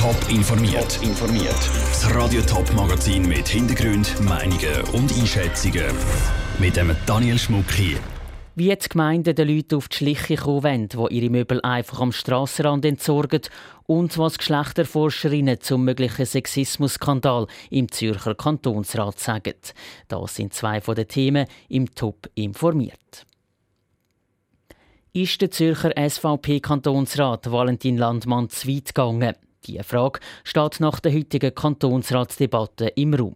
Top informiert. informiert. Das Radio Top Magazin mit Hintergrund, Meinungen und Einschätzungen mit dem Daniel Schmuck hier. Wie jetzt Gemeinden den Leuten auf die Schliche kommen wollen, die ihre Möbel einfach am Strassenrand entsorgen und was Geschlechterforscherinnen zum möglichen Sexismusskandal im Zürcher Kantonsrat sagen. Das sind zwei von den Themen im Top informiert. Ist der Zürcher SVP-Kantonsrat Valentin Landmann zu weit gegangen? Diese Frage steht nach der heutigen Kantonsratsdebatte im Raum.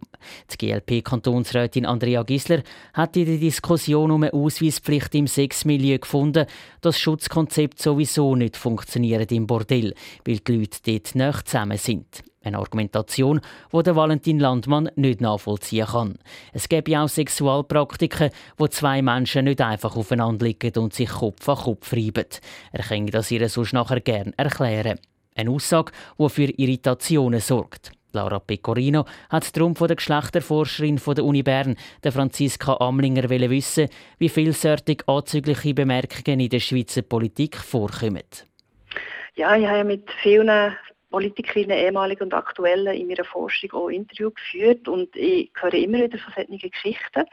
Die GLP-Kantonsrätin Andrea Gisler hat in der Diskussion um eine Ausweispflicht im Sexmilieu gefunden, dass das Schutzkonzept sowieso nicht funktioniert im Bordell, weil die Leute dort nicht zusammen sind. Eine Argumentation, die der Valentin Landmann nicht nachvollziehen kann. Es gäbe auch Sexualpraktiken, wo zwei Menschen nicht einfach aufeinander liegen und sich Kopf an Kopf reiben. Er kann das ihr sonst nachher gern erklären. Eine Aussage, die für Irritationen sorgt. Laura Pecorino hat darum von der Geschlechterforscherin von der Uni Bern, der Franziska Amlinger, wissen, wie vielseitig anzügliche Bemerkungen in der Schweizer Politik vorkommen. Ja, ich habe mit vielen Politikerinnen, ehemaligen und aktuellen, in meiner Forschung auch Interviews geführt und ich höre immer wieder von solchen Geschichten.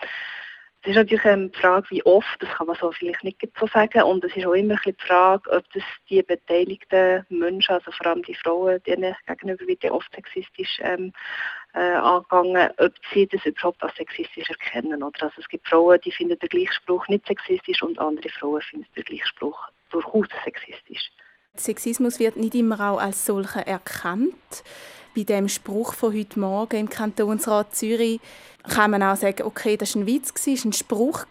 Es ist natürlich die Frage, wie oft, das kann man so vielleicht nicht so sagen. Und es ist auch immer die Frage, ob das die beteiligten Menschen, also vor allem die Frauen, denen gegenüber wird oft sexistisch ähm, äh, angegangen, ob sie das überhaupt als sexistisch erkennen. Oder? Also es gibt Frauen, die finden den Gleichspruch nicht sexistisch und andere Frauen finden den Gleichspruch durchaus sexistisch. Sexismus wird nicht immer auch als solcher erkannt. Bei dem Spruch von heute Morgen im Kantonsrat Zürich kann man auch sagen, okay, das war ein Witz, das war ein Spruch.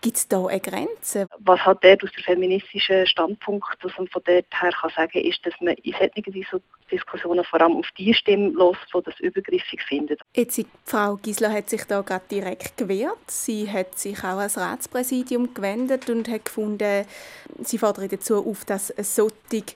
Gibt es da eine Grenze? Was halt der aus der feministischen Standpunkt, was man von dort her kann sagen ist, dass man in solchen Diskussionen vor allem auf die Stimme los, die das übergriffig findet. Jetzt, Frau Gisler hat sich da gerade direkt gewehrt. Sie hat sich auch als Ratspräsidium gewendet und hat gefunden, sie fordert dazu auf, dass es solche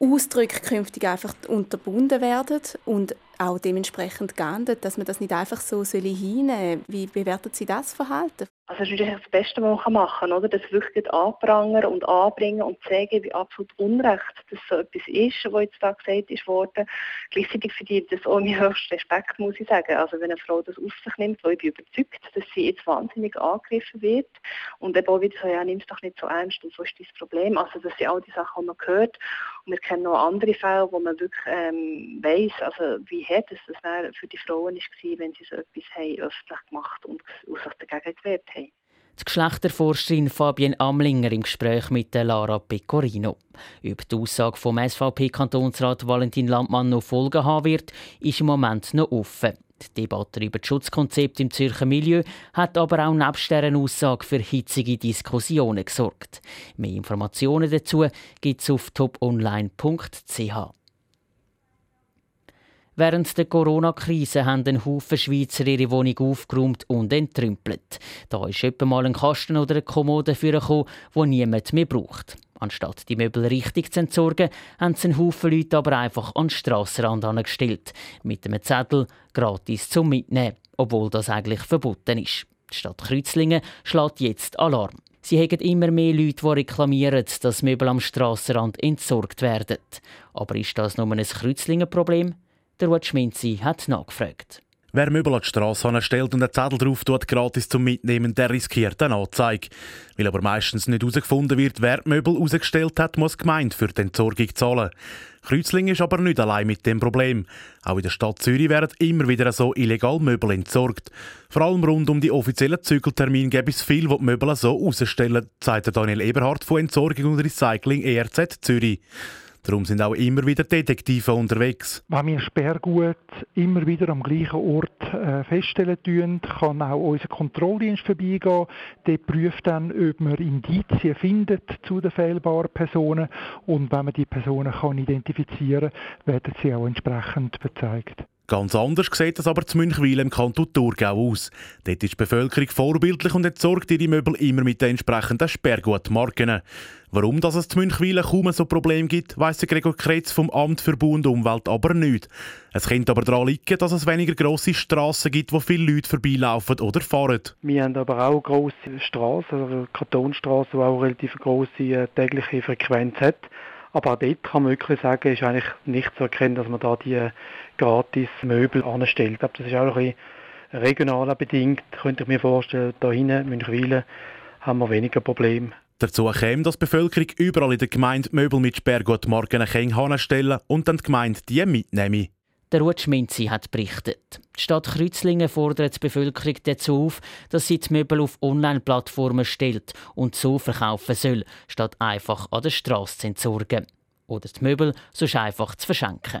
Ausdrücke künftig einfach unterbunden werden und auch dementsprechend geahndet, dass man das nicht einfach so hinnehmen soll. Wie bewertet Sie das Verhalten? Also das ist das Beste, was man machen kann, oder? Das wirklich anprangern und anbringen und zeigen, wie absolut unrecht das so etwas ist, was jetzt da gesagt ist worden. Gleichzeitig verdient das auch meinen höchsten Respekt, muss ich sagen. Also wenn eine Frau das auf sich nimmt, weil ich bin überzeugt, dass sie jetzt wahnsinnig angegriffen wird und eben auch wieder so, ja, nimm es doch nicht so ernst und so ist das Problem. Also das sind all die Sachen, die man hört. Und wir kennen noch andere Fälle, wo man wirklich ähm, weiss, also wie hart es das für die Frauen war, wenn sie so etwas haben, öffentlich gemacht und sich dagegen gewehrt haben. Die Geschlechterforscherin Fabienne Amlinger im Gespräch mit Lara Pecorino. Ob die Aussage vom SVP-Kantonsrat Valentin Landmann noch Folgen haben wird, ist im Moment noch offen. Die Debatte über das Schutzkonzept im Zürcher Milieu hat aber auch nebst dieser Aussage für hitzige Diskussionen gesorgt. Mehr Informationen dazu gibt es auf toponline.ch. Während der Corona-Krise haben ein Haufen Schweizer ihre Wohnung aufgeräumt und entrümpelt. Da ist etwa mal ein Kasten oder eine Kommode vorgekommen, die niemand mehr braucht. Anstatt die Möbel richtig zu entsorgen, haben sie einen Haufen Leute aber einfach an den Strassenrand angestellt. Mit einem Zettel gratis zum Mitnehmen, obwohl das eigentlich verboten ist. Die Stadt Kreuzlingen schlägt jetzt Alarm. Sie haben immer mehr Leute, die reklamieren, dass Möbel am Strassenrand entsorgt werden. Aber ist das nur ein Kreuzlingen-Problem? Der Ruud Schminzi hat nachgefragt. Wer Möbel an die Straße stellt und einen Zettel drauf tut, gratis zum Mitnehmen, der riskiert eine Anzeige. Weil aber meistens nicht herausgefunden wird, wer Möbel rausgestellt hat, muss die Gemeinde für die Entsorgung zahlen. Kreuzling ist aber nicht allein mit dem Problem. Auch in der Stadt Zürich werden immer wieder so illegal Möbel entsorgt. Vor allem rund um die offiziellen Zügeltermine gibt es viel, die die Möbel so rausstellen, sagt Daniel Eberhardt von Entsorgung und Recycling ERZ Zürich. Darum sind auch immer wieder Detektive unterwegs. Wenn wir Sperrgut immer wieder am gleichen Ort äh, feststellen tun, kann auch unser Kontrolldienst vorbeigehen. Der prüft dann, ob man Indizien findet zu den fehlbaren Personen und wenn man die Personen kann identifizieren kann, werden sie auch entsprechend bezeigt. Ganz anders sieht das aber zu Münchwil im Kanton Thurgau aus. Dort ist die Bevölkerung vorbildlich und entsorgt ihre Möbel immer mit den entsprechenden Sperrgutmarken. Warum dass es zu Münchwil kaum so Problem gibt, weiss Gregor Kretz vom Amt für Bau und Umwelt aber nicht. Es könnte aber daran liegen, dass es weniger grosse Strassen gibt, wo viele Leute vorbeilaufen oder fahren. Wir haben aber auch grosse Strassen, also Kantonstraßen, die auch eine relativ grosse äh, tägliche Frequenz hat. Aber auch dort kann man wirklich sagen, ist eigentlich nicht zu erkennen, dass man da die gratis Möbel anstellt. Ich glaube, das ist auch ein bisschen regional bedingt, könnte ich mir vorstellen. Da hinten, Münchwilen, haben wir weniger Probleme. Dazu käme, dass die Bevölkerung überall in der Gemeinde Möbel mit Sperrgut morgen stellen und dann die Gemeinde die mitnehmen. Der Ruth Schminzi hat berichtet. Die Stadt Kreuzlingen fordert die Bevölkerung dazu auf, dass sie die Möbel auf Online-Plattformen stellt und so verkaufen soll, statt einfach an der Straße zu entsorgen. Oder die Möbel sonst einfach zu verschenken.